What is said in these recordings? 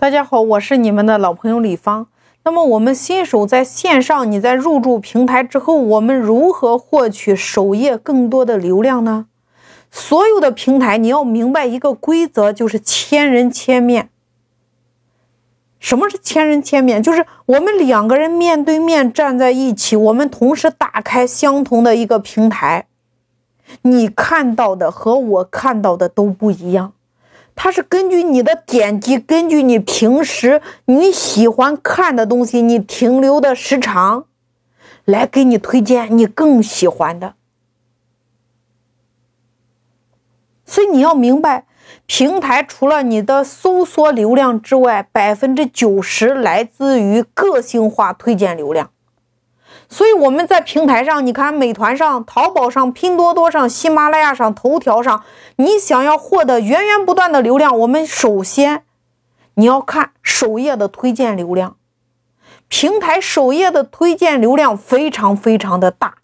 大家好，我是你们的老朋友李芳。那么我们新手在线上，你在入驻平台之后，我们如何获取首页更多的流量呢？所有的平台你要明白一个规则，就是千人千面。什么是千人千面？就是我们两个人面对面站在一起，我们同时打开相同的一个平台，你看到的和我看到的都不一样。它是根据你的点击，根据你平时你喜欢看的东西，你停留的时长，来给你推荐你更喜欢的。所以你要明白，平台除了你的搜索流量之外，百分之九十来自于个性化推荐流量。所以我们在平台上，你看美团上、淘宝上、拼多多上、喜马拉雅上、头条上，你想要获得源源不断的流量，我们首先你要看首页的推荐流量。平台首页的推荐流量非常非常的大，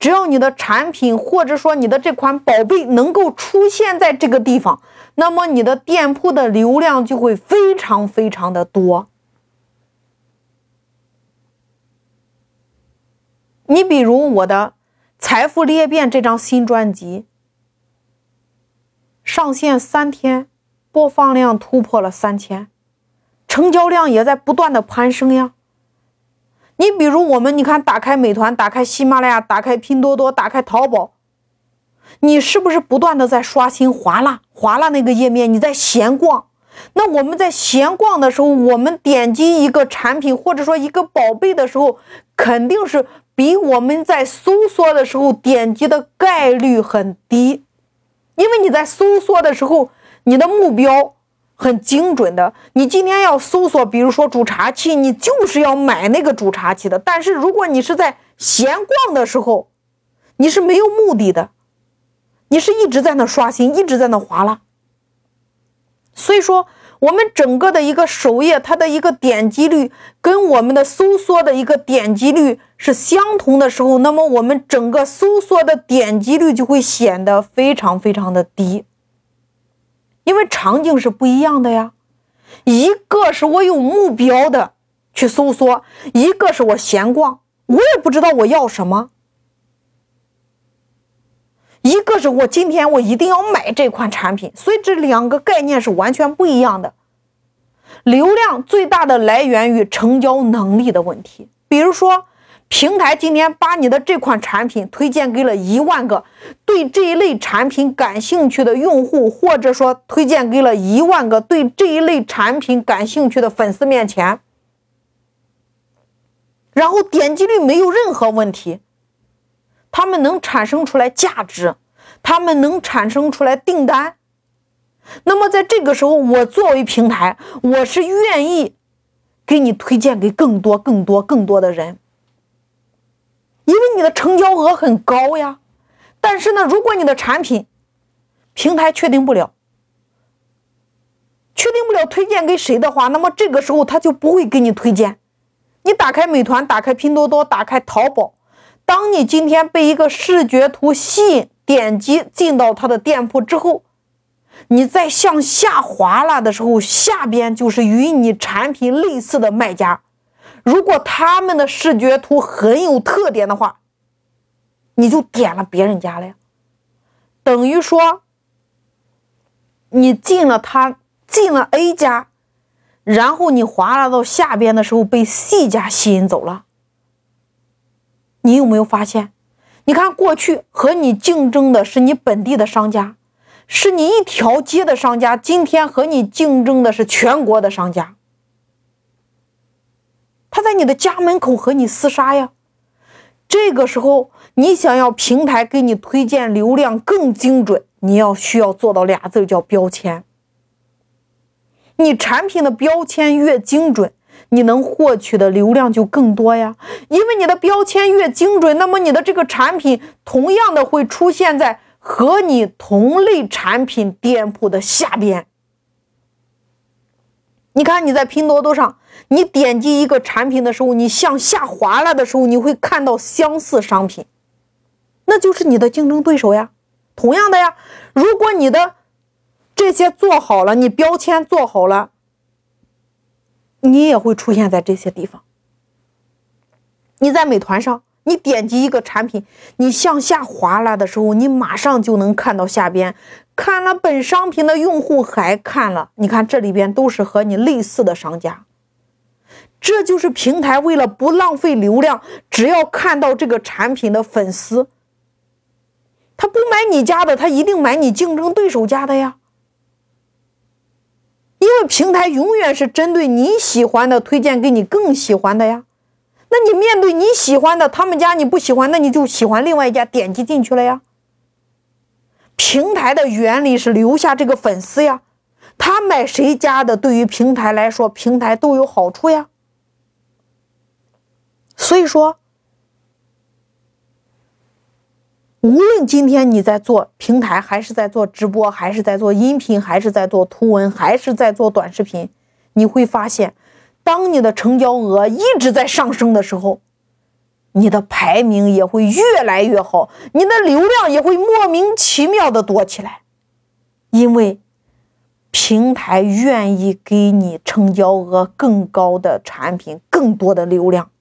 只要你的产品或者说你的这款宝贝能够出现在这个地方，那么你的店铺的流量就会非常非常的多。你比如我的《财富裂变》这张新专辑，上线三天，播放量突破了三千，成交量也在不断的攀升呀。你比如我们，你看，打开美团，打开喜马拉雅，打开拼多多，打开淘宝，你是不是不断的在刷新、划拉、划拉那个页面？你在闲逛。那我们在闲逛的时候，我们点击一个产品或者说一个宝贝的时候，肯定是。比我们在搜索的时候点击的概率很低，因为你在搜索的时候，你的目标很精准的。你今天要搜索，比如说煮茶器，你就是要买那个煮茶器的。但是如果你是在闲逛的时候，你是没有目的的，你是一直在那刷新，一直在那划拉。所以说。我们整个的一个首页，它的一个点击率跟我们的搜索的一个点击率是相同的时候，那么我们整个搜索的点击率就会显得非常非常的低，因为场景是不一样的呀。一个是我有目标的去搜索，一个是我闲逛，我也不知道我要什么。一个是我今天我一定要买这款产品，所以这两个概念是完全不一样的。流量最大的来源于成交能力的问题。比如说，平台今天把你的这款产品推荐给了一万个对这一类产品感兴趣的用户，或者说推荐给了一万个对这一类产品感兴趣的粉丝面前，然后点击率没有任何问题。他们能产生出来价值，他们能产生出来订单。那么在这个时候，我作为平台，我是愿意给你推荐给更多、更多、更多的人，因为你的成交额很高呀。但是呢，如果你的产品平台确定不了，确定不了推荐给谁的话，那么这个时候他就不会给你推荐。你打开美团，打开拼多多，打开淘宝。当你今天被一个视觉图吸引，点击进到他的店铺之后，你再向下滑拉的时候，下边就是与你产品类似的卖家。如果他们的视觉图很有特点的话，你就点了别人家了呀，等于说你进了他进了 A 家，然后你滑拉到下边的时候被 C 家吸引走了。你有没有发现？你看，过去和你竞争的是你本地的商家，是你一条街的商家。今天和你竞争的是全国的商家，他在你的家门口和你厮杀呀。这个时候，你想要平台给你推荐流量更精准，你要需要做到俩字，叫标签。你产品的标签越精准。你能获取的流量就更多呀，因为你的标签越精准，那么你的这个产品同样的会出现在和你同类产品店铺的下边。你看你在拼多多上，你点击一个产品的时候，你向下滑了的时候，你会看到相似商品，那就是你的竞争对手呀。同样的呀，如果你的这些做好了，你标签做好了。你也会出现在这些地方。你在美团上，你点击一个产品，你向下滑拉的时候，你马上就能看到下边看了本商品的用户还看了，你看这里边都是和你类似的商家。这就是平台为了不浪费流量，只要看到这个产品的粉丝，他不买你家的，他一定买你竞争对手家的呀。因为平台永远是针对你喜欢的推荐给你更喜欢的呀。那你面对你喜欢的他们家你不喜欢，那你就喜欢另外一家，点击进去了呀。平台的原理是留下这个粉丝呀，他买谁家的，对于平台来说，平台都有好处呀。所以说，无论今天你在做平台，还是在做直播，还是在做音频，还是在做图文，还是在做短视频，你会发现，当你的成交额一直在上升的时候，你的排名也会越来越好，你的流量也会莫名其妙的多起来，因为平台愿意给你成交额更高的产品，更多的流量。